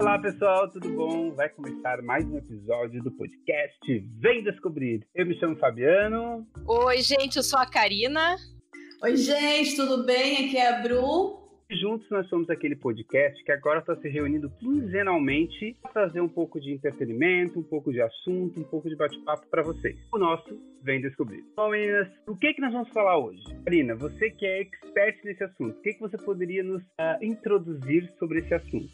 Olá pessoal, tudo bom? Vai começar mais um episódio do podcast Vem Descobrir. Eu me chamo Fabiano. Oi, gente, eu sou a Karina. Oi, gente, tudo bem? Aqui é a Bru. Juntos nós somos aquele podcast que agora está se reunindo quinzenalmente para trazer um pouco de entretenimento, um pouco de assunto, um pouco de bate-papo para vocês. O nosso Vem Descobrir. Bom, meninas, o que, que nós vamos falar hoje? Karina, você que é expert nesse assunto, o que, que você poderia nos uh, introduzir sobre esse assunto?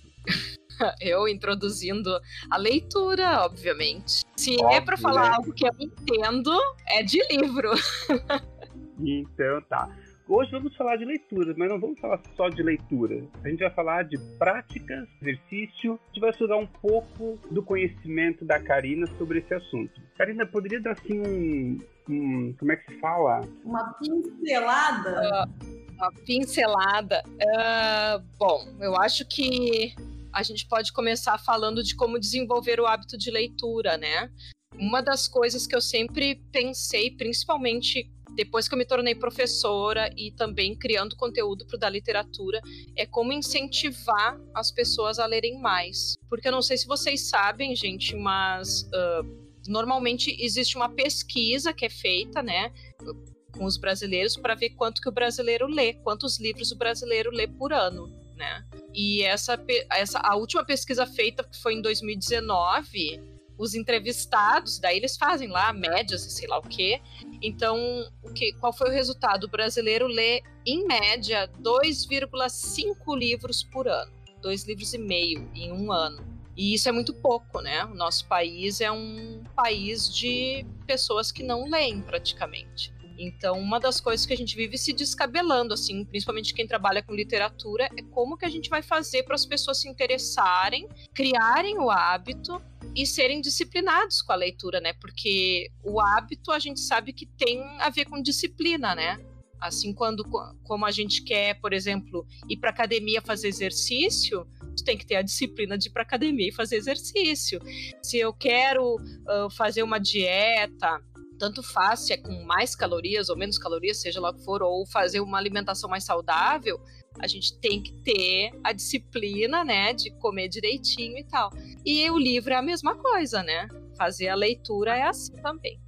eu introduzindo a leitura, obviamente. Se Óbvio, é para falar né? algo que eu entendo, é de livro. então tá. Hoje vamos falar de leitura, mas não vamos falar só de leitura. A gente vai falar de práticas, exercício. A gente vai estudar um pouco do conhecimento da Karina sobre esse assunto. Karina, poderia dar assim um. um como é que se fala? Uma pincelada? Uh, uma pincelada. Uh, bom, eu acho que a gente pode começar falando de como desenvolver o hábito de leitura, né? Uma das coisas que eu sempre pensei, principalmente depois que eu me tornei professora e também criando conteúdo para o da literatura, é como incentivar as pessoas a lerem mais. Porque eu não sei se vocês sabem, gente, mas uh, normalmente existe uma pesquisa que é feita, né? Com os brasileiros para ver quanto que o brasileiro lê, quantos livros o brasileiro lê por ano, né? E essa, essa a última pesquisa feita, que foi em 2019, os entrevistados, daí eles fazem lá médias e sei lá o quê. Então, o que, qual foi o resultado? O brasileiro lê, em média, 2,5 livros por ano. Dois livros e meio em um ano. E isso é muito pouco, né? O nosso país é um país de pessoas que não leem praticamente. Então, uma das coisas que a gente vive se descabelando, assim, principalmente quem trabalha com literatura, é como que a gente vai fazer para as pessoas se interessarem, criarem o hábito e serem disciplinados com a leitura, né? Porque o hábito a gente sabe que tem a ver com disciplina, né? Assim, quando como a gente quer, por exemplo, ir para academia fazer exercício, tu tem que ter a disciplina de ir para academia e fazer exercício. Se eu quero uh, fazer uma dieta, tanto faz se é com mais calorias ou menos calorias, seja lá o que for, ou fazer uma alimentação mais saudável, a gente tem que ter a disciplina, né, de comer direitinho e tal. E o livro é a mesma coisa, né? Fazer a leitura é assim também.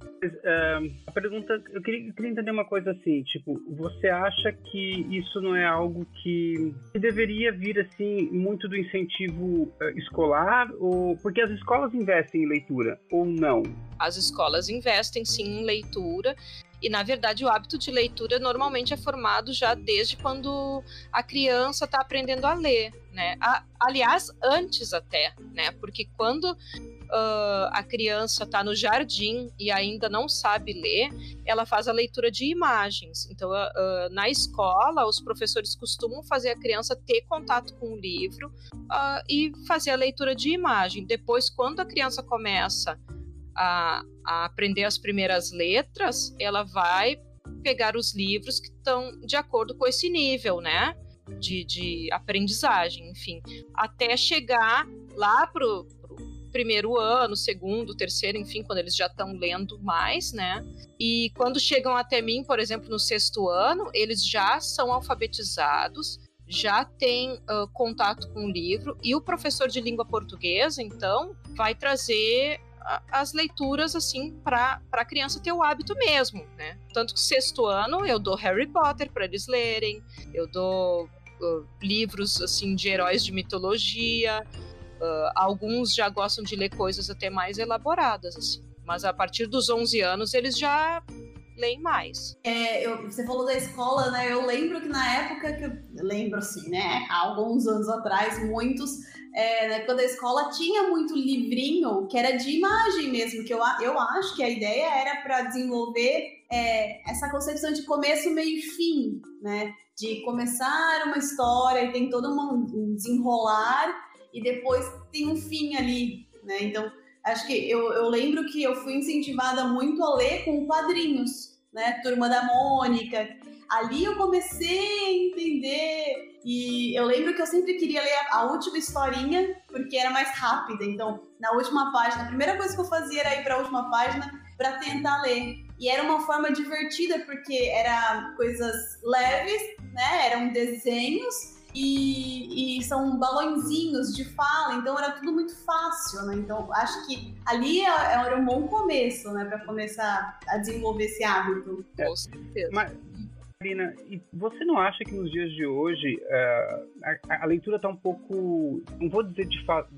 A pergunta, eu queria, eu queria, entender uma coisa assim, tipo, você acha que isso não é algo que, que deveria vir assim muito do incentivo uh, escolar ou porque as escolas investem em leitura ou não? As escolas investem sim em leitura e, na verdade, o hábito de leitura normalmente é formado já desde quando a criança está aprendendo a ler, né? A, aliás, antes até, né? Porque quando uh, a criança está no jardim e ainda não sabe ler, ela faz a leitura de imagens. Então, uh, na escola, os professores costumam fazer a criança ter contato com o livro uh, e fazer a leitura de imagem. Depois, quando a criança começa a, a aprender as primeiras letras, ela vai pegar os livros que estão de acordo com esse nível, né? De, de aprendizagem, enfim, até chegar lá pro, pro primeiro ano, segundo, terceiro, enfim, quando eles já estão lendo mais, né? E quando chegam até mim, por exemplo, no sexto ano, eles já são alfabetizados, já têm uh, contato com o livro, e o professor de língua portuguesa, então, vai trazer as leituras assim para a criança ter o hábito mesmo, né? Tanto que sexto ano eu dou Harry Potter para eles lerem, eu dou uh, livros assim de heróis de mitologia, uh, alguns já gostam de ler coisas até mais elaboradas assim, mas a partir dos 11 anos eles já leem mais. É, eu, você falou da escola, né? Eu lembro que na época que eu, lembro assim, né? Há alguns anos atrás, muitos é, né, quando a escola tinha muito livrinho que era de imagem mesmo, que eu, eu acho que a ideia era para desenvolver é, essa concepção de começo, meio e fim, né? De começar uma história e tem todo um desenrolar e depois tem um fim ali, né? Então, acho que eu, eu lembro que eu fui incentivada muito a ler com quadrinhos, né? Turma da Mônica, ali eu comecei a entender. E eu lembro que eu sempre queria ler a última historinha, porque era mais rápida. Então, na última página, a primeira coisa que eu fazia era ir para a última página para tentar ler. E era uma forma divertida, porque era coisas leves, né? Eram desenhos e, e, são balãozinhos de fala, então era tudo muito fácil, né? Então acho que ali é, era um bom começo, né, para começar a desenvolver esse hábito. É, Com certeza. Mas, Marina, você não acha que nos dias de hoje uh, a, a, leitura está um pouco, não vou dizer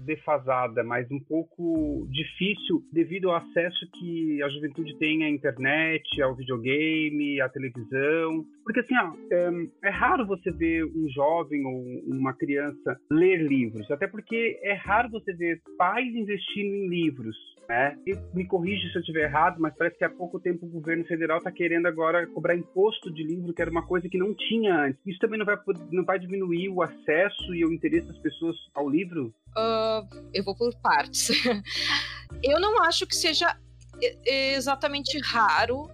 defasada, mas um pouco difícil devido ao acesso que a juventude tem à internet, ao videogame, à televisão? Porque assim, é, é raro você ver um jovem ou uma criança ler livros, até porque é raro você ver pais investindo em livros né? E me corrija se eu estiver errado, mas parece que há pouco tempo o governo federal está querendo agora cobrar imposto de livro, que era uma coisa que não tinha antes. Isso também não vai, não vai diminuir o acesso e o interesse das pessoas ao livro? Uh, eu vou por partes. eu não acho que seja exatamente raro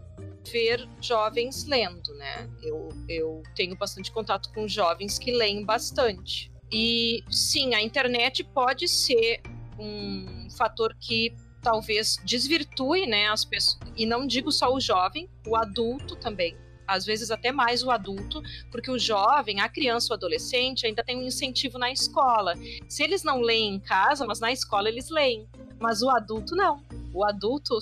ver jovens lendo, né? Eu, eu tenho bastante contato com jovens que leem bastante. E sim, a internet pode ser um fator que talvez desvirtue, né, as pessoas, e não digo só o jovem, o adulto também, às vezes até mais o adulto, porque o jovem, a criança, o adolescente ainda tem um incentivo na escola. Se eles não leem em casa, mas na escola eles leem. Mas o adulto não. O adulto,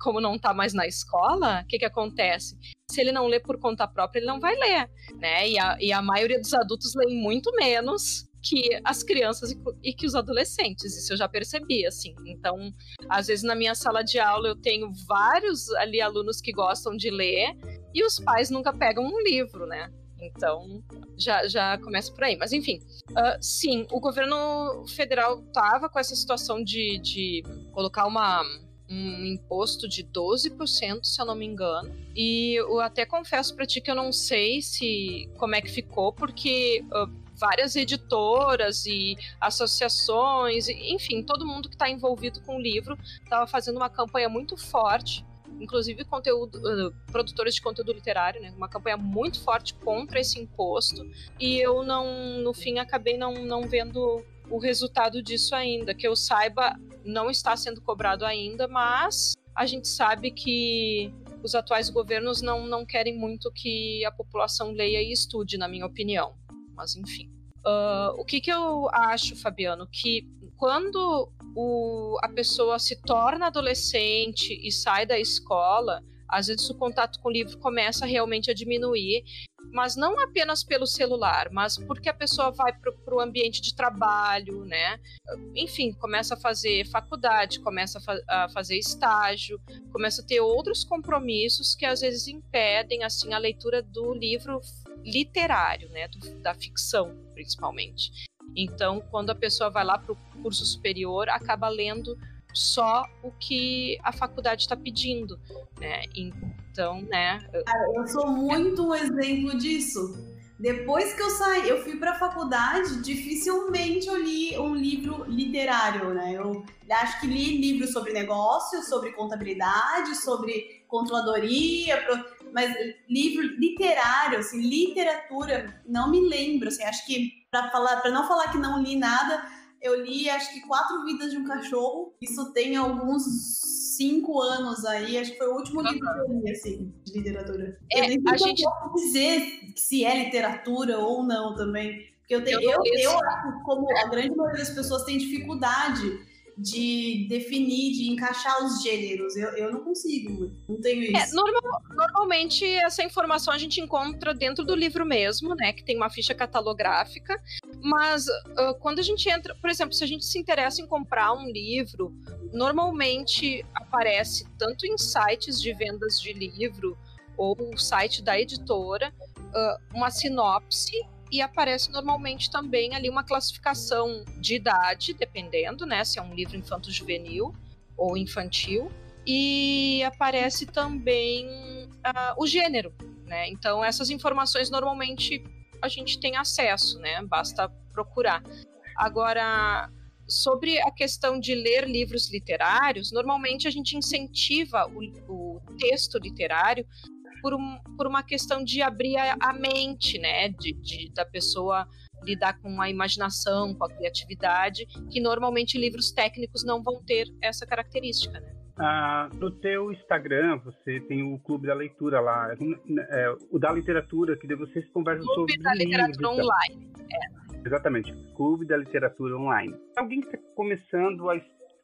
como não está mais na escola, o que, que acontece? Se ele não lê por conta própria, ele não vai ler, né? E a, e a maioria dos adultos leem muito menos que as crianças e que os adolescentes, isso eu já percebi, assim. Então, às vezes na minha sala de aula eu tenho vários ali alunos que gostam de ler e os pais nunca pegam um livro, né? Então, já, já começa por aí. Mas, enfim, uh, sim, o governo federal estava com essa situação de, de colocar uma, um imposto de 12%, se eu não me engano. E eu até confesso para ti que eu não sei se como é que ficou, porque uh, várias editoras e associações, enfim, todo mundo que está envolvido com o livro estava fazendo uma campanha muito forte inclusive conteúdo, uh, produtores de conteúdo literário, né? Uma campanha muito forte contra esse imposto. E eu não, no fim, acabei não, não vendo o resultado disso ainda. Que eu saiba, não está sendo cobrado ainda, mas a gente sabe que os atuais governos não, não querem muito que a população leia e estude, na minha opinião mas enfim. Uh, o que, que eu acho, Fabiano? Que quando o, a pessoa se torna adolescente e sai da escola, às vezes o contato com o livro começa realmente a diminuir, mas não apenas pelo celular, mas porque a pessoa vai para o ambiente de trabalho, né? Enfim, começa a fazer faculdade, começa a, fa a, fazer estágio, começa a ter outros compromissos que às vezes impedem assim a leitura do livro literário, né? Do, da ficção, principalmente. Então, quando a pessoa vai lá para o curso superior, acaba lendo só o que a faculdade está pedindo, né? Então, né? Cara, eu sou muito um exemplo disso. Depois que eu saí, eu fui para a faculdade, dificilmente eu li um livro literário, né? Eu acho que li livros sobre negócios, sobre contabilidade, sobre controladoria, mas livro literário, assim, literatura, não me lembro, assim, acho que para falar, para não falar que não li nada, eu li acho que Quatro Vidas de um Cachorro. Isso tem alguns cinco anos aí. Acho que foi o último livro que eu li, assim, de literatura. É, eu nem a gente... dizer se é literatura ou não também. Porque eu tenho. Eu, eu, eu, como a grande maioria das pessoas tem dificuldade de definir, de encaixar os gêneros. Eu, eu não consigo, não tenho é, isso. É, normal, normalmente essa informação a gente encontra dentro do livro mesmo, né? Que tem uma ficha catalográfica. Mas uh, quando a gente entra, por exemplo, se a gente se interessa em comprar um livro, normalmente aparece tanto em sites de vendas de livro ou o site da editora uh, uma sinopse e aparece normalmente também ali uma classificação de idade, dependendo, né, se é um livro infanto-juvenil ou infantil, e aparece também uh, o gênero, né? Então essas informações normalmente a gente tem acesso, né? Basta procurar. Agora, sobre a questão de ler livros literários, normalmente a gente incentiva o, o texto literário por, um, por uma questão de abrir a, a mente, né? De, de, da pessoa lidar com a imaginação, com a criatividade, que normalmente livros técnicos não vão ter essa característica, né? Ah, no teu Instagram, você tem o Clube da Leitura lá, é, o da Literatura, que vocês conversam Clube sobre da Literatura Online, é. Exatamente, Clube da Literatura Online. Alguém que está começando a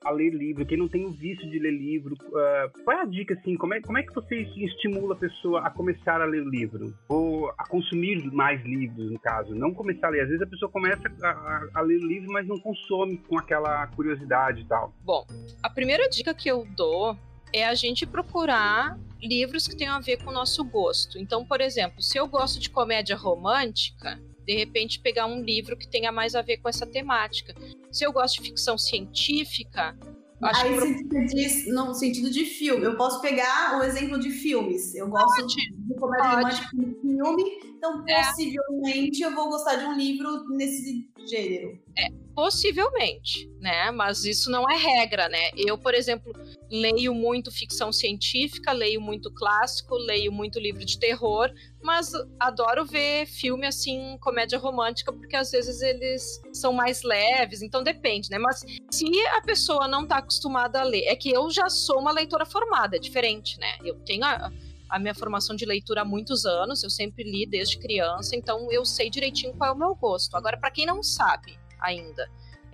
a ler livro, quem não tem o vício de ler livro, uh, qual é a dica, assim, como é, como é que você estimula a pessoa a começar a ler livro? Ou a consumir mais livros, no caso, não começar a ler. Às vezes a pessoa começa a, a, a ler livro, mas não consome com aquela curiosidade e tal. Bom, a primeira dica que eu dou é a gente procurar livros que tenham a ver com o nosso gosto. Então, por exemplo, se eu gosto de comédia romântica, de repente pegar um livro que tenha mais a ver com essa temática. Se eu gosto de ficção científica, Acho Aí que... você diz no sentido de filme. Eu posso pegar o exemplo de filmes. Eu gosto pode, de comédia romântica em filme, então é. possivelmente eu vou gostar de um livro nesse gênero. É, possivelmente, né? Mas isso não é regra, né? Eu, por exemplo, leio muito ficção científica, leio muito clássico, leio muito livro de terror, mas adoro ver filme assim, comédia romântica, porque às vezes eles são mais leves, então depende, né? Mas se a pessoa não tá acostumada a ler, é que eu já sou uma leitora formada, é diferente, né? Eu tenho a, a minha formação de leitura há muitos anos, eu sempre li desde criança, então eu sei direitinho qual é o meu gosto. Agora, para quem não sabe ainda,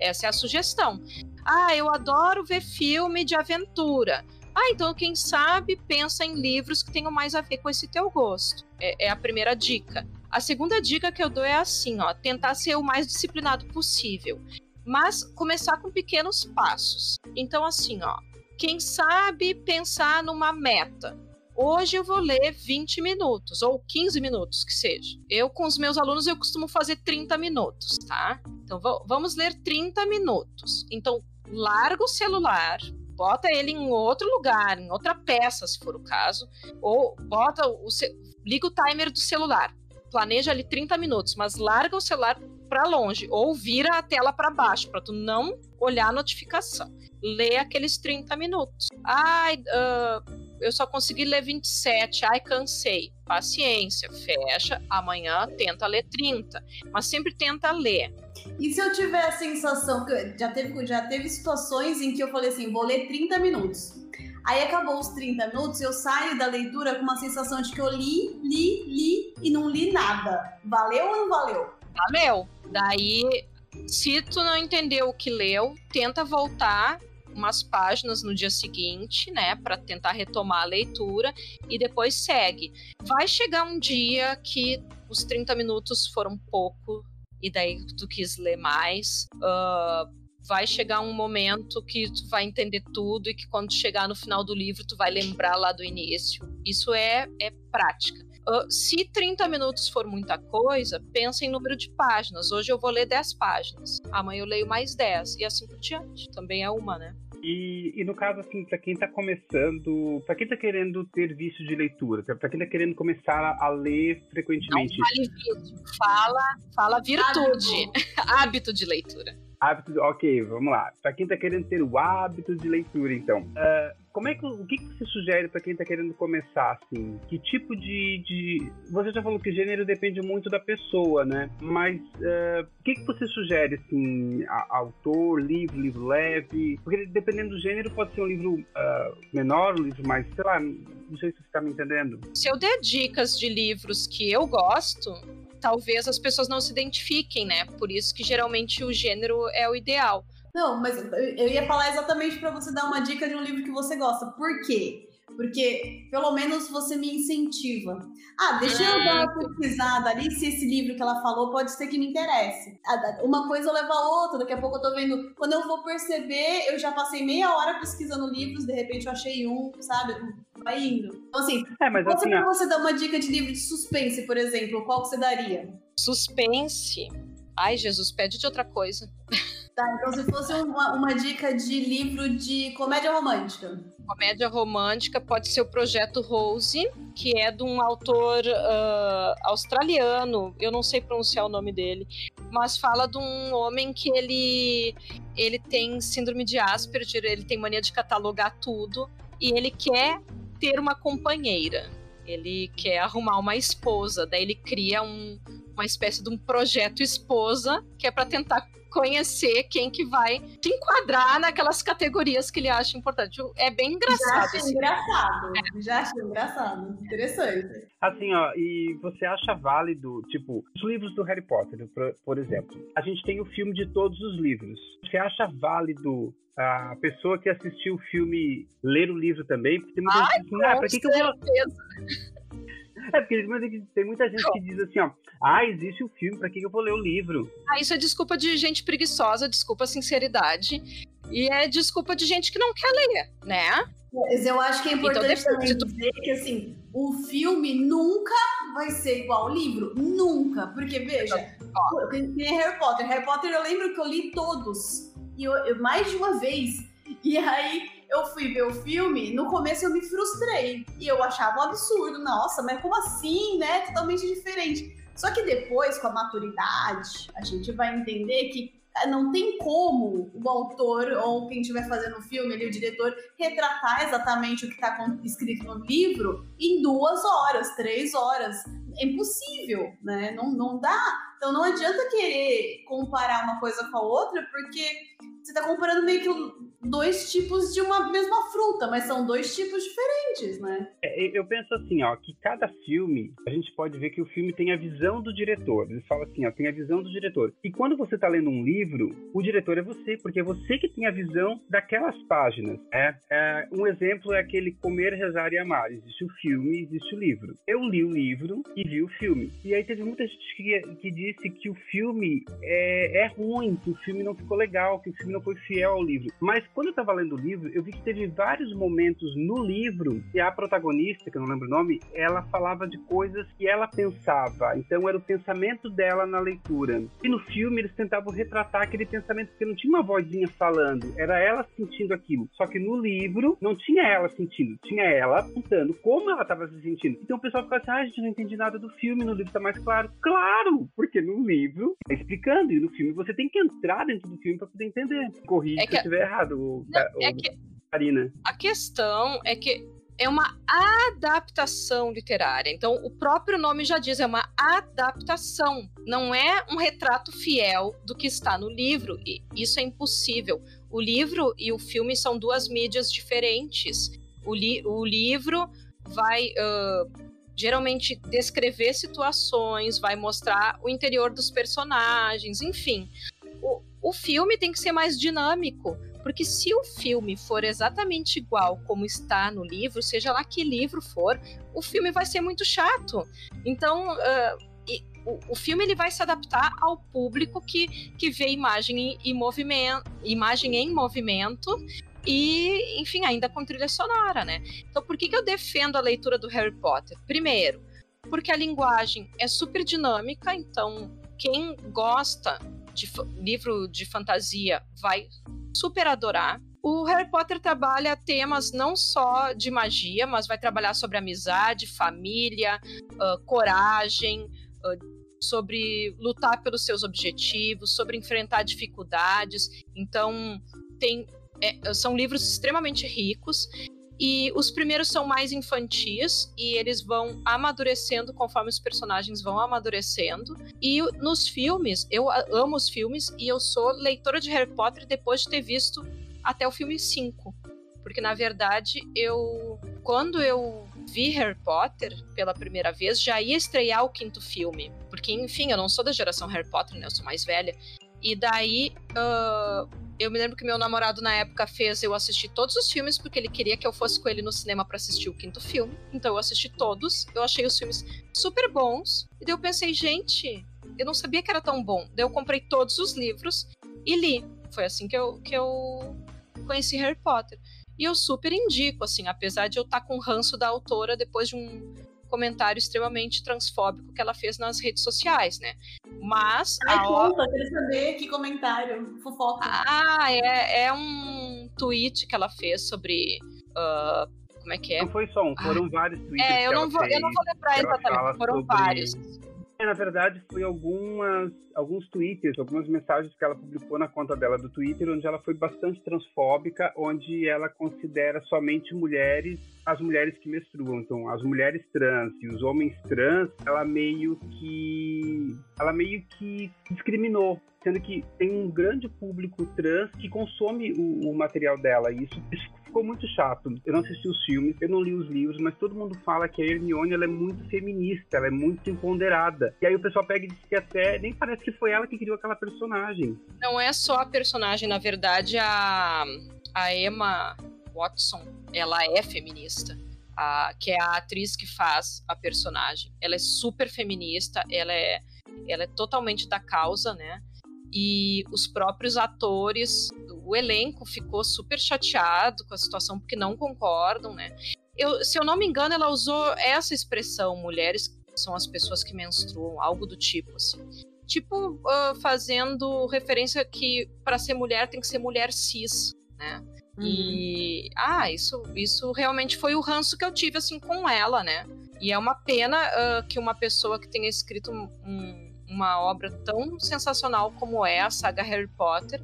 essa é a sugestão. Ah, eu adoro ver filme de aventura. Ah, então quem sabe pensa em livros que tenham mais a ver com esse teu gosto. É, é, a primeira dica. A segunda dica que eu dou é assim, ó, tentar ser o mais disciplinado possível, mas começar com pequenos passos. Então assim, ó, quem sabe pensar numa meta. Hoje eu vou ler 20 minutos, ou 15 minutos que seja. Eu, com os meus alunos, eu costumo fazer 30 minutos, tá? Então vamos ler 30 minutos. Então, larga o celular, bota ele em outro lugar, em outra peça, se for o caso, ou bota o liga o timer do celular. Planeja ali 30 minutos, mas larga o celular para longe ou vira a tela para baixo para tu não olhar a notificação. Lê aqueles 30 minutos. Ai, uh, eu só consegui ler 27, ai, cansei. Paciência, fecha, amanhã tenta ler 30, mas sempre tenta ler. E se eu tiver a sensação que já teve, já teve situações em que eu falei assim, vou ler 30 minutos. Aí acabou os 30 minutos, eu saio da leitura com uma sensação de que eu li, li, li e não li nada. Valeu ou não valeu? Valeu. Daí, se tu não entendeu o que leu, tenta voltar umas páginas no dia seguinte, né, para tentar retomar a leitura e depois segue. Vai chegar um dia que os 30 minutos foram pouco e daí tu quis ler mais. Uh, vai chegar um momento que tu vai entender tudo e que quando chegar no final do livro tu vai lembrar lá do início. Isso é, é prática. Uh, se 30 minutos for muita coisa, pensa em número de páginas. Hoje eu vou ler 10 páginas, amanhã eu leio mais 10 e assim por diante. Também é uma, né? E, e, no caso, assim, para quem está começando, para quem está querendo ter vício de leitura, para quem está querendo começar a, a, ler frequentemente. Não fale vício, fala, fala virtude, hábito, hábito de leitura. Hábito, ok, vamos lá. Para quem está querendo ter o hábito de leitura, então, uh, como é que o que, que você sugere para quem está querendo começar assim? Que tipo de, de, você já falou que gênero depende muito da pessoa, né? Mas uh, o que, que você sugere assim? A, autor, livro, livro leve? Porque dependendo do gênero pode ser um livro uh, menor, um livro mais, sei lá, não sei se você está me entendendo. Se eu der dicas de livros que eu gosto, talvez as pessoas não se identifiquem, né? Por isso que geralmente o gênero é o ideal. Não, mas eu ia falar exatamente para você dar uma dica de um livro que você gosta. Por quê? Porque pelo menos você me incentiva. Ah, deixa eu dar uma pesquisada ali se esse livro que ela falou pode ser que me interesse. Uma coisa leva a outra, daqui a pouco eu tô vendo. Quando eu vou perceber, eu já passei meia hora pesquisando livros, de repente eu achei um, sabe? Vai indo. Então, assim, é, mas você, assim, você dar uma dica de livro de suspense, por exemplo, qual que você daria? Suspense. Ai, Jesus, pede de outra coisa. Tá, então se fosse uma, uma dica de livro de comédia romântica. Comédia romântica pode ser o Projeto Rose, que é de um autor uh, australiano, eu não sei pronunciar o nome dele, mas fala de um homem que ele, ele tem síndrome de Asperger, ele tem mania de catalogar tudo e ele quer ter uma companheira. Ele quer arrumar uma esposa, daí ele cria um, uma espécie de um projeto esposa que é para tentar conhecer quem que vai se enquadrar naquelas categorias que ele acha importante. É bem engraçado. Já acho engraçado. É. Já acho engraçado. Interessante. Assim, ó, e você acha válido, tipo, os livros do Harry Potter, por, por exemplo. A gente tem o filme de todos os livros. Você acha válido a pessoa que assistiu o filme ler o livro também? Porque tem muita Ai, gente que, ah, pra que, que eu vou. É, porque tem muita gente que diz assim, ó, ah, existe o um filme, pra que eu vou ler o livro? Ah, isso é desculpa de gente preguiçosa, desculpa a sinceridade. E é desculpa de gente que não quer ler, né? Mas eu acho que é então, importante então, também dizer que, assim, o filme nunca vai ser igual ao livro. Nunca. Porque, veja, tem Harry Potter. Harry Potter eu lembro que eu li todos. E eu, eu mais de uma vez. E aí, eu fui ver o filme, no começo eu me frustrei. E eu achava um absurdo. Nossa, mas como assim, né? Totalmente diferente. Só que depois, com a maturidade, a gente vai entender que eh, não tem como o autor ou quem estiver fazendo o filme, ali, o diretor, retratar exatamente o que está escrito no livro em duas horas, três horas. É impossível, né? Não, não dá. Então não adianta querer comparar uma coisa com a outra, porque você está comparando meio que dois tipos de uma mesma fruta, mas são dois tipos diferentes, né? É, eu penso assim, ó, que cada filme, a gente pode ver que o filme tem a visão do diretor. Ele fala assim, ó, tem a visão do diretor. E quando você está lendo um livro, o diretor é você, porque é você que tem a visão daquelas páginas. É, é um exemplo é aquele Comer, Rezar e Amar. Existe o filme, existe o livro. Eu li o livro e vi o filme. E aí teve muita gente que, que disse que o filme é, é ruim, que o filme não ficou legal, que o filme não foi fiel ao livro. Mas quando eu estava lendo o livro, eu vi que teve vários momentos no livro que a protagonista, que eu não lembro o nome, ela falava de coisas que ela pensava. Então era o pensamento dela na leitura. E no filme eles tentavam retratar aquele pensamento porque não tinha uma vozinha falando, era ela sentindo aquilo. Só que no livro não tinha ela sentindo, tinha ela apontando como ela estava se sentindo. Então o pessoal ficava assim: ah, a gente não entende nada do filme, no livro está mais claro. Claro, porque no livro tá explicando e no filme você tem que entrar dentro do filme para poder entender. Corrija é se eu estiver errado o, é o, que Karina. A questão é que é uma adaptação literária. Então, o próprio nome já diz, é uma adaptação. Não é um retrato fiel do que está no livro. E isso é impossível. O livro e o filme são duas mídias diferentes. O, li o livro vai uh, geralmente descrever situações, vai mostrar o interior dos personagens, enfim. O, o filme tem que ser mais dinâmico porque se o filme for exatamente igual como está no livro, seja lá que livro for, o filme vai ser muito chato. Então, uh, e, o, o, filme ele vai se adaptar ao público que, que vê imagem em, movimento, imagem em movimento e, enfim, ainda com trilha sonora, né? Então, por que, que eu defendo a leitura do Harry Potter? Primeiro, porque a linguagem é super dinâmica, então quem gosta de livro de fantasia vai super adorar. O Harry Potter trabalha temas não só de magia, mas vai trabalhar sobre amizade, família, uh, coragem, uh, sobre lutar pelos seus objetivos, sobre enfrentar dificuldades. Então, tem, é, são livros extremamente ricos e os primeiros são mais infantis e eles vão amadurecendo conforme os personagens vão amadurecendo. E nos filmes, eu amo os filmes e eu sou leitora de Harry Potter depois de ter visto até o filme 5. Porque na verdade, eu quando eu vi Harry Potter pela primeira vez, já ia estrear o quinto filme. Porque, enfim, eu não sou da geração Harry Potter, né? Eu sou mais velha. E daí, uh, eu me lembro que meu namorado na época fez eu assistir todos os filmes porque ele queria que eu fosse com ele no cinema para assistir o quinto filme. Então eu assisti todos. Eu achei os filmes super bons. E daí eu pensei, gente, eu não sabia que era tão bom. Daí eu comprei todos os livros e li. Foi assim que eu, que eu conheci Harry Potter. E eu super indico, assim, apesar de eu estar tá com ranço da autora depois de um comentário extremamente transfóbico que ela fez nas redes sociais, né? Mas. Ai, a conta, eu queria saber que comentário, fofoca. Ah, é, é um tweet que ela fez sobre. Uh, como é que é? Não foi só um, foram ah, vários tweets. É, eu não, vou, eu não vou lembrar exatamente, foram sobre... vários. É, na verdade, foi algumas, alguns tweets, algumas mensagens que ela publicou na conta dela do Twitter, onde ela foi bastante transfóbica, onde ela considera somente mulheres as mulheres que menstruam. Então, as mulheres trans e os homens trans, ela meio que. Ela meio que discriminou sendo que tem um grande público trans que consome o, o material dela. E isso, isso, ficou muito chato. Eu não assisti os filmes, eu não li os livros, mas todo mundo fala que a Hermione ela é muito feminista, ela é muito empoderada. E aí o pessoal pega e diz que até nem parece que foi ela que criou aquela personagem. Não é só a personagem, na verdade, a, a Emma Watson, ela é feminista. A, que é a atriz que faz a personagem. Ela é super feminista, ela é, ela é totalmente da causa, né? e os próprios atores, o elenco ficou super chateado com a situação porque não concordam, né? Eu, se eu não me engano, ela usou essa expressão, mulheres são as pessoas que menstruam, algo do tipo, assim. Tipo, uh, fazendo referência que para ser mulher tem que ser mulher cis, né? Uhum. E ah, isso, isso realmente foi o ranço que eu tive assim com ela, né? E é uma pena uh, que uma pessoa que tenha escrito um, uma obra tão sensacional como é a saga Harry Potter,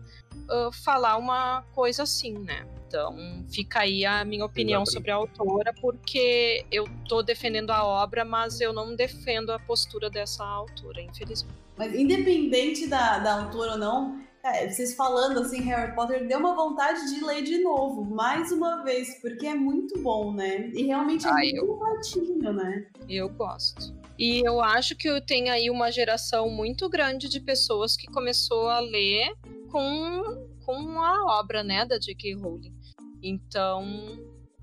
uh, falar uma coisa assim, né? Então, fica aí a minha opinião Exatamente. sobre a autora, porque eu tô defendendo a obra, mas eu não defendo a postura dessa autora, infelizmente. Mas independente da, da autora ou não, é, vocês falando assim, Harry Potter, deu uma vontade de ler de novo, mais uma vez, porque é muito bom, né? E realmente é ah, muito eu... latinho, né? Eu gosto. E eu acho que tem aí uma geração muito grande de pessoas que começou a ler com, com a obra, né, da J.K. Rowling. Então,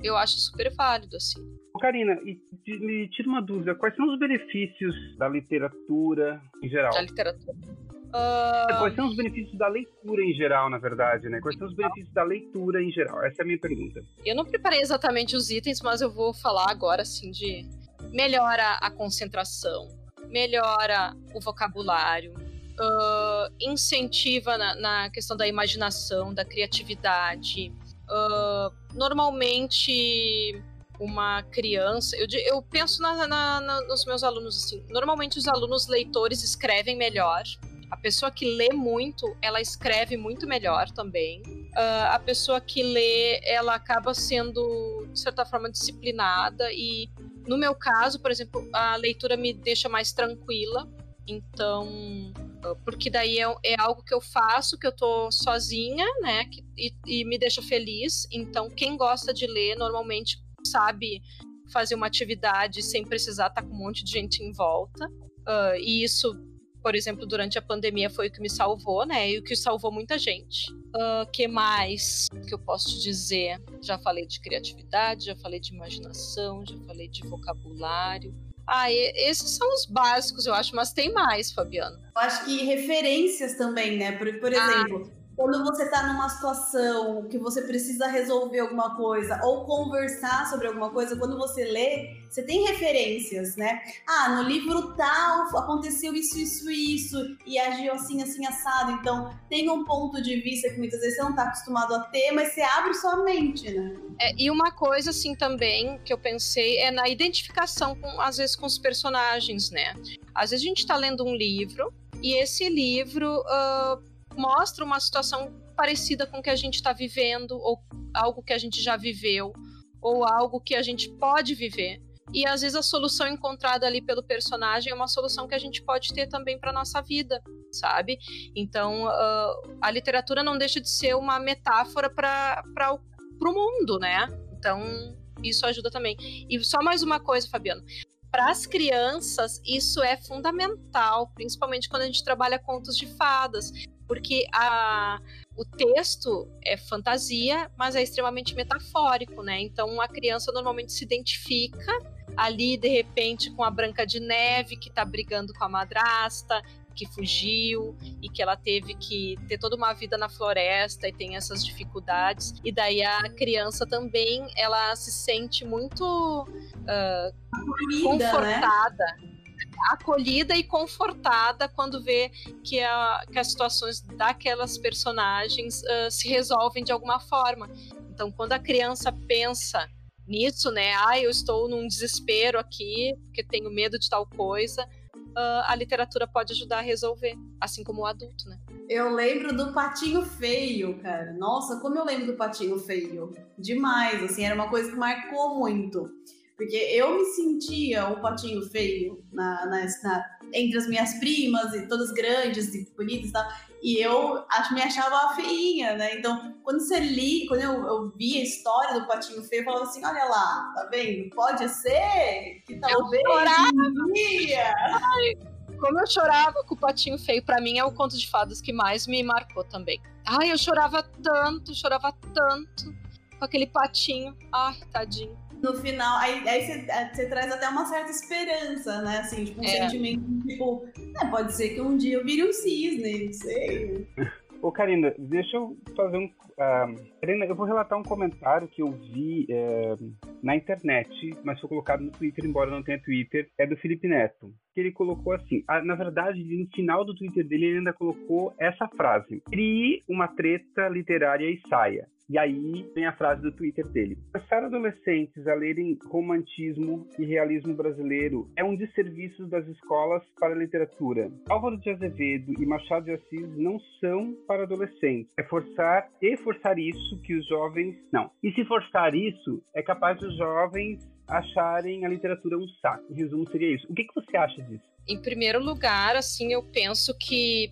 eu acho super válido, assim. Karina, e me tira uma dúvida, quais são os benefícios da literatura em geral? Da literatura? Uh... Quais são os benefícios da leitura em geral, na verdade, né? Quais são os benefícios da leitura em geral? Essa é a minha pergunta. Eu não preparei exatamente os itens, mas eu vou falar agora, assim, de melhora a concentração, melhora o vocabulário, uh, incentiva na, na, questão da imaginação, da criatividade. Uh, normalmente, uma criança. Eu, eu penso na, na, nos meus alunos assim. Normalmente, os alunos leitores escrevem melhor. A pessoa que lê muito, ela escreve muito melhor também. Uh, a pessoa que lê, ela acaba sendo, de certa forma, disciplinada e no meu caso, por exemplo, a leitura me deixa mais tranquila, então porque daí é, é, algo que eu faço, que eu tô sozinha, né, que, e, e, me deixa feliz. Então, quem gosta de ler normalmente sabe fazer uma atividade sem precisar estar tá com um monte de gente em volta. Uh, e isso por exemplo, durante a pandemia foi o que me salvou, né? E o que salvou muita gente. Uh, que mais que eu posso te dizer? Já falei de criatividade, já falei de imaginação, já falei de vocabulário. Ah, esses são os básicos, eu acho, mas tem mais, Fabiano. Eu acho que referências também, né? Por, por exemplo, ah quando você está numa situação que você precisa resolver alguma coisa ou conversar sobre alguma coisa, quando você lê, você tem referências, né? Ah, no livro tal aconteceu isso, isso, isso, e agiu assim, assim, assado. Então, tem um ponto de vista que muitas vezes você não está acostumado a ter, mas você abre sua mente, né? É, e uma coisa, assim, também que eu pensei é na identificação, com, às vezes, com os personagens, né? Às vezes a gente está lendo um livro e esse livro. Uh, mostra uma situação parecida com o que a gente está vivendo, ou algo que a gente já viveu, ou algo que a gente pode viver. E às vezes a solução encontrada ali pelo personagem é uma solução que a gente pode ter também para nossa vida, sabe? Então uh, a literatura não deixa de ser uma metáfora para o mundo, né? Então isso ajuda também. E só mais uma coisa, Fabiano para as crianças isso é fundamental, principalmente quando a gente trabalha contos de fadas, porque a, o texto é fantasia, mas é extremamente metafórico, né? Então a criança normalmente se identifica ali de repente com a Branca de Neve que está brigando com a madrasta, que fugiu e que ela teve que ter toda uma vida na floresta e tem essas dificuldades. E daí a criança também ela se sente muito uh, confortada. Né? Acolhida e confortada quando vê que, a, que as situações daquelas personagens uh, se resolvem de alguma forma. Então, quando a criança pensa nisso, né? Ah, eu estou num desespero aqui porque tenho medo de tal coisa. uh, a literatura pode ajudar a resolver, assim como o adulto, né? Eu lembro do Patinho Feio, cara. Nossa, como eu lembro do Patinho Feio. Demais, assim, era uma coisa que marcou muito. Porque eu me sentia um patinho feio na, na, na, entre as minhas primas, e todas grandes e bonitas e tal. E eu acho, me achava feinha, né? Então, quando você li, quando eu, eu vi a história do patinho feio, eu falava assim: olha lá, tá vendo? Pode ser que talvez. Um dia... Ai, como eu chorava com o patinho feio, para mim é o conto de fadas que mais me marcou também. Ai, eu chorava tanto, chorava tanto com aquele patinho. Ai, tadinho no final, aí, aí você, é, você, traz até uma certa esperança, né? Assim, tipo, um é. sentimento, tipo, é, pode ser que um dia eu vire um cisne, não sei. Ô, Karina, deixa eu fazer um. Uh, Karina, eu vou relatar um comentário que eu vi uh, na internet, mas foi colocado no Twitter, embora não tenha Twitter, é do Felipe Neto. Que ele colocou assim: uh, na verdade, no final do Twitter dele, ele ainda colocou essa frase: Crie uma treta literária e saia. E aí vem a frase do Twitter dele. Forçar adolescentes a lerem romantismo e realismo brasileiro é um desserviço das escolas para a literatura. Álvaro de Azevedo e Machado de Assis não são para adolescentes. É forçar e forçar isso que os jovens. Não. E se forçar isso, é capaz dos jovens acharem a literatura um saco. Em resumo, seria isso. O que, que você acha disso? Em primeiro lugar, assim, eu penso que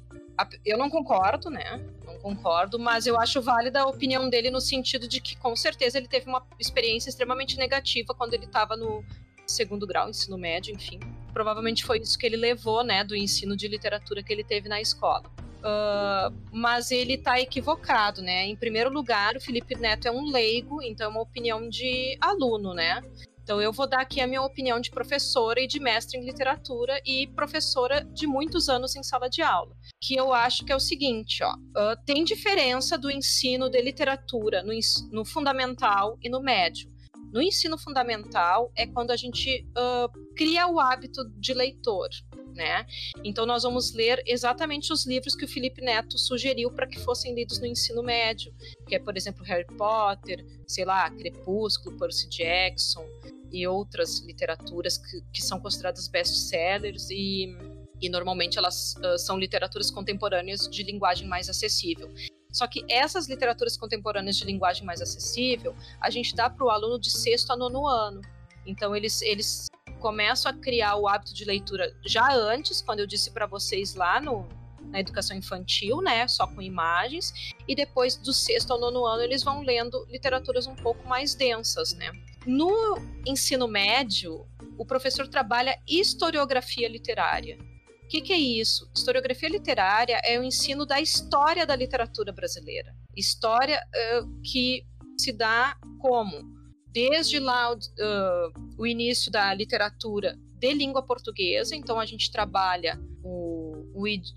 eu não concordo, né? Não concordo, mas eu acho válida a opinião dele no sentido de que, com certeza, ele teve uma experiência extremamente negativa quando ele estava no segundo grau, ensino médio, enfim. Provavelmente foi isso que ele levou, né, do ensino de literatura que ele teve na escola. Uh, mas ele está equivocado, né? Em primeiro lugar, o Felipe Neto é um leigo, então é uma opinião de aluno, né? Então eu vou dar aqui a minha opinião de professora e de mestre em literatura e professora de muitos anos em sala de aula, que eu acho que é o seguinte, ó, uh, tem diferença do ensino de literatura no, no, fundamental e no médio. No ensino fundamental é quando a gente uh, cria o hábito de leitor, né? Então nós vamos ler exatamente os livros que o Felipe Neto sugeriu para que fossem lidos no ensino médio, que é, por exemplo, Harry Potter, sei lá, Crepúsculo, Percy Jackson e outras literaturas que, que são consideradas best-sellers e, e normalmente elas uh, são literaturas contemporâneas de linguagem mais acessível. Só que essas literaturas contemporâneas de linguagem mais acessível, a gente dá para o aluno de sexto a nono ano. Então eles, eles começam a criar o hábito de leitura já antes, quando eu disse para vocês lá no, na educação infantil, né, só com imagens, e depois do sexto ao nono ano eles vão lendo literaturas um pouco mais densas, né. No ensino médio, o professor trabalha historiografia literária. O que, que, é isso? Historiografia literária é o ensino da história da literatura brasileira. História uh, que se dá como desde lá uh, o início da literatura de língua portuguesa, então a gente trabalha o,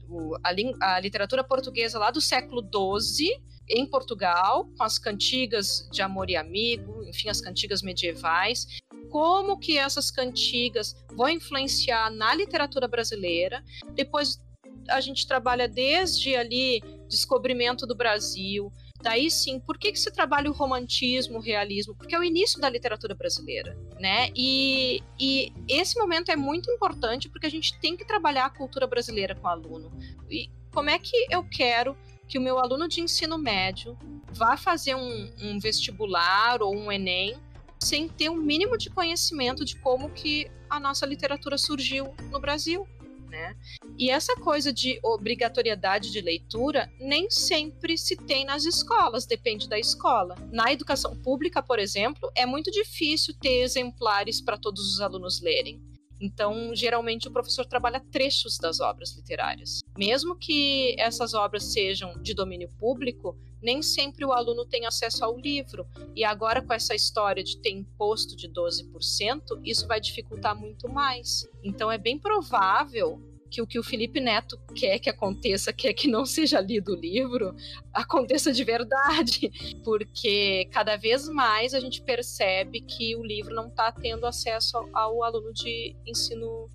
o, a, a, literatura portuguesa lá do século XII em Portugal, com as cantigas de amor e amigo, enfim, as cantigas medievais, como que essas cantigas vão influenciar na literatura brasileira. Depois a gente trabalha desde ali descobrimento do Brasil, Daí sim, por que, que se trabalha o romantismo, o realismo? Porque é o início da literatura brasileira, né? E, e esse momento é muito importante porque a gente tem que trabalhar a cultura brasileira com o aluno. E como é que eu quero que o meu aluno de ensino médio vá fazer um, um vestibular ou um Enem sem ter um mínimo de conhecimento de como que a nossa literatura surgiu no Brasil? né? E essa coisa de obrigatoriedade de leitura nem sempre se tem nas escolas, depende da escola. Na educação pública, por exemplo, é muito difícil ter exemplares para todos os alunos lerem. Então, geralmente, o professor trabalha trechos das obras literárias. Mesmo que essas obras sejam de domínio público, nem sempre o aluno tem acesso ao livro. E agora, com essa história de ter imposto de 12%, isso vai dificultar muito mais. Então, é bem provável que o que o Felipe Neto quer que aconteça, quer que não seja lido o livro, aconteça de verdade, porque cada vez mais a gente percebe que o livro não está tendo acesso ao, aluno de ensino,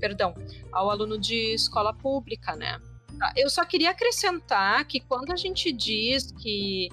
perdão, ao aluno de escola pública, né? Tá, eu só queria acrescentar que quando a gente diz que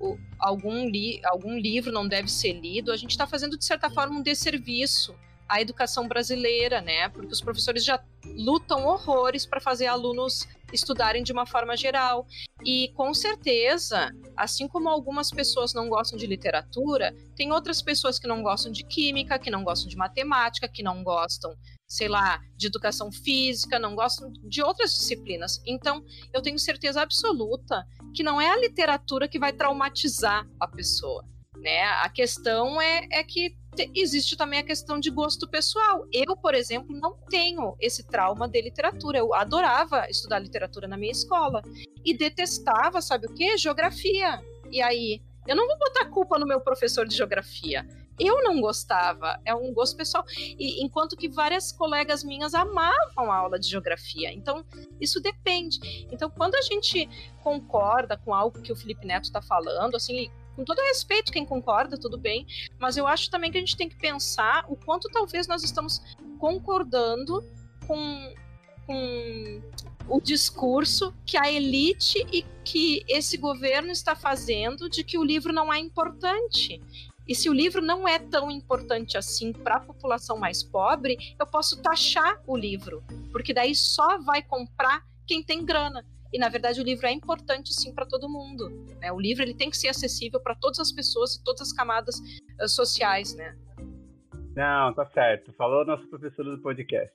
o, algum, li, algum livro não deve ser lido, a gente está fazendo, de certa forma, um desserviço a educação brasileira, né? Porque os professores já lutam horrores para fazer alunos estudarem de uma forma geral. E com certeza, assim como algumas pessoas não gostam de literatura, tem outras pessoas que não gostam de química, que não gostam de matemática, que não gostam, sei lá, de educação física, não gostam de outras disciplinas. Então, eu tenho certeza absoluta que não é a literatura que vai traumatizar a pessoa. Né? A questão é, é que existe também a questão de gosto pessoal. Eu, por exemplo, não tenho esse trauma de literatura. Eu adorava estudar literatura na minha escola e detestava, sabe o quê? Geografia. E aí, eu não vou botar culpa no meu professor de geografia. Eu não gostava, é um gosto pessoal. E enquanto que várias colegas minhas amavam a aula de geografia. Então, isso depende. Então, quando a gente concorda com algo que o Felipe Neto está falando, assim, com todo respeito quem concorda, tudo bem, mas eu acho também que a gente tem que pensar o quanto talvez nós estamos concordando com, com o discurso que a elite e que esse governo está fazendo de que o livro não é importante. E se o livro não é tão importante assim para a população mais pobre, eu posso taxar o livro, porque daí só vai comprar quem tem grana. E na verdade o livro é importante sim para todo mundo. Né? O livro ele tem que ser acessível para todas as pessoas e todas as camadas uh, sociais, né? Não, tá certo. Falou nosso professor do podcast.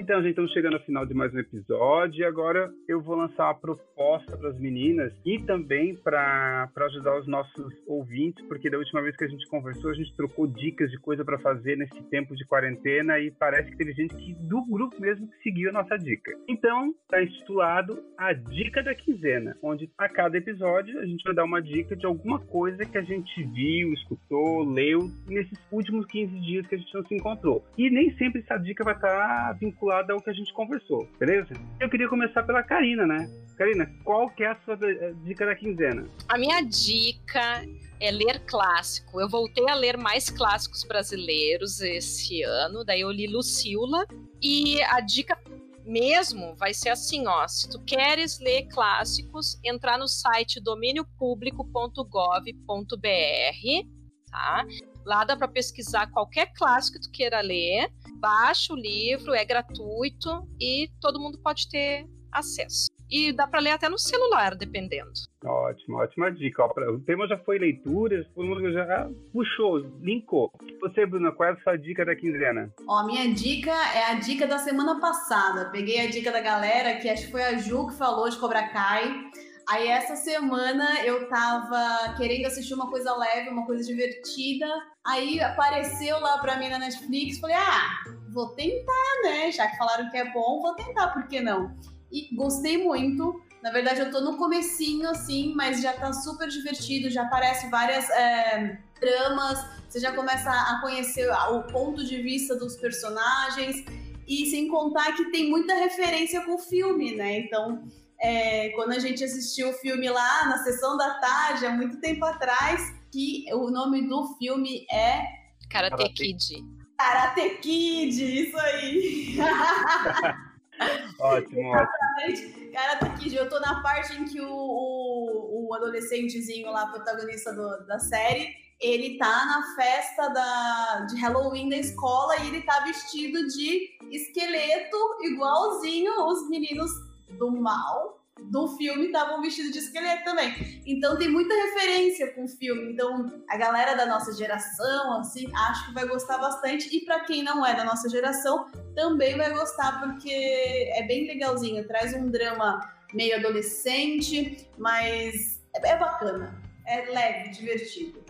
Então, gente, estamos chegando ao final de mais um episódio e agora eu vou lançar uma proposta para as meninas e também para ajudar os nossos ouvintes, porque da última vez que a gente conversou, a gente trocou dicas de coisa para fazer nesse tempo de quarentena e parece que teve gente que, do grupo mesmo que seguiu a nossa dica. Então, está intitulado A Dica da Quinzena, onde a cada episódio a gente vai dar uma dica de alguma coisa que a gente viu, escutou, leu nesses últimos 15 dias que a gente não se encontrou. E nem sempre essa dica vai estar tá vinculada vinculada ao que a gente conversou, beleza? Eu queria começar pela Karina, né? Karina, qual que é a sua eh, dica da quinzena? A minha dica é ler clássico. Eu voltei a ler mais clássicos brasileiros esse ano, daí eu li Lucila e a dica mesmo vai ser assim, ó, se tu queres ler clássicos, entrar no site domíniopublico.gov.br, tá? Lá dá para pesquisar qualquer clássico que tu queira ler, baixa o livro, é gratuito e todo mundo pode ter acesso. E dá para ler até no celular, dependendo. Ótimo, ótima dica. o tema já foi leitura, todo mundo já puxou, linkou. Você, Bruna, qual é a sua dica da quinzena? Ó, a minha dica é a dica da semana passada. Peguei a dica da galera, que acho que foi a Ju que falou de Cobra Kai. Aí essa semana eu tava querendo assistir uma coisa leve, uma coisa divertida. Aí apareceu lá pra mim na Netflix, falei: "Ah, vou tentar, né? Já que falaram que é bom, vou tentar, por que não?" E gostei muito. Na verdade, eu tô no comecinho, assim, mas já tá super divertido, já aparece várias é, tramas, você já começa a conhecer o ponto de vista dos personagens, e sem contar que tem muita referência com o filme, né? Então, é, quando a gente assistiu o filme lá na sessão da tarde, há muito tempo atrás, que o nome do filme é Karate. Kid. Karate Kid, isso aí. ótimo, ótimo. Karate Kid, eu tô na parte em que o, o, o adolescentezinho lá, protagonista do, da série, ele tá na festa da, de Halloween da escola e ele tá vestido de esqueleto, igualzinho os meninos do mal do filme estavam vestidos de esqueleto também. Então tem muita referência com o filme. Então a galera da nossa geração, assim, acho que vai gostar bastante. E para quem não é da nossa geração, também vai gostar, porque é bem legalzinho. Traz um drama meio adolescente, mas é, bacana. É leve, divertido.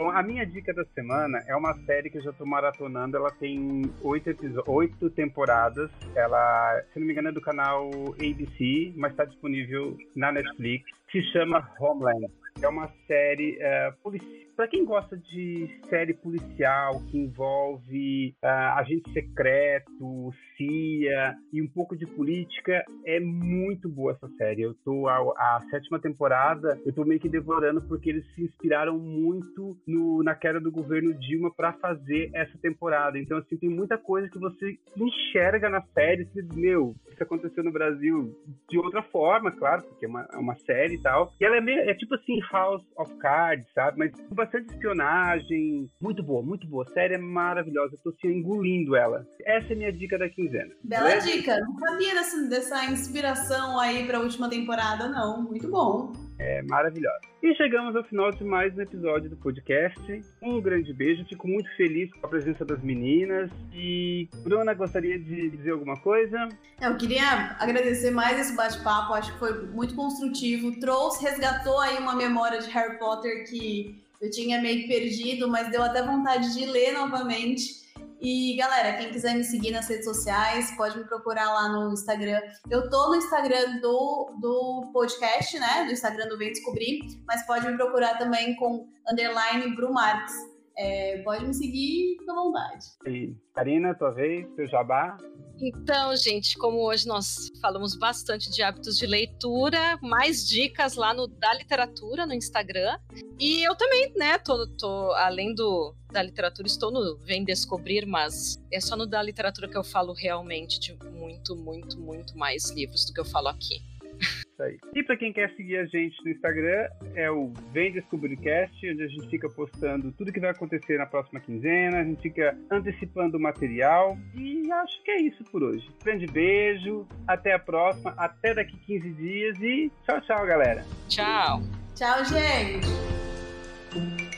Então, a minha dica da semana é uma série que eu já tô maratonando. Ela tem oito, oito temporadas. Ela, se não me engano, é do canal ABC, mas está disponível na Netflix. Se chama Homeland. É uma série uh, policial para quem gosta de série policial que envolve uh, agente secreto, CIA e um pouco de política, é muito boa essa série. Eu tô a, a sétima temporada, eu tô meio que devorando porque eles se inspiraram muito no, na queda do governo Dilma para fazer essa temporada. Então, assim, tem muita coisa que você enxerga na série, você diz, meu, isso aconteceu no Brasil de outra forma, claro, porque é uma, é uma série e tal. E ela é, meio, é tipo assim, House of Cards, sabe? Mas bastante espionagem. Muito boa, muito boa. Série é maravilhosa. Eu tô assim, engolindo ela. Essa é a minha dica da quinzena. Bela Beleza? dica. Não sabia dessa, dessa inspiração aí pra última temporada, não. Muito bom é maravilhosa. E chegamos ao final de mais um episódio do podcast. Um grande beijo, fico muito feliz com a presença das meninas. E, Bruna, gostaria de dizer alguma coisa? Eu queria agradecer mais esse bate-papo, acho que foi muito construtivo. Trouxe, resgatou aí uma memória de Harry Potter que eu tinha meio perdido, mas deu até vontade de ler novamente. E galera, quem quiser me seguir nas redes sociais, pode me procurar lá no Instagram. Eu tô no Instagram do, do podcast, né? Do Instagram do Vem Descobrir, mas pode me procurar também com underline Brumarques. É, pode me seguir, fica à vontade. E Karina, tua vez, teu jabá. Então, gente, como hoje nós falamos bastante de hábitos de leitura, mais dicas lá no da literatura no Instagram. E eu também, né, tô, tô além do da literatura, estou no Vem Descobrir, mas é só no da literatura que eu falo realmente de muito, muito, muito mais livros do que eu falo aqui. Isso aí. E para quem quer seguir a gente no Instagram, é o Vem Descobrircast, onde a gente fica postando tudo que vai acontecer na próxima quinzena, a gente fica antecipando o material. E acho que é isso por hoje. Grande beijo, até a próxima, até daqui 15 dias e tchau, tchau, galera. Tchau. Tchau, gente.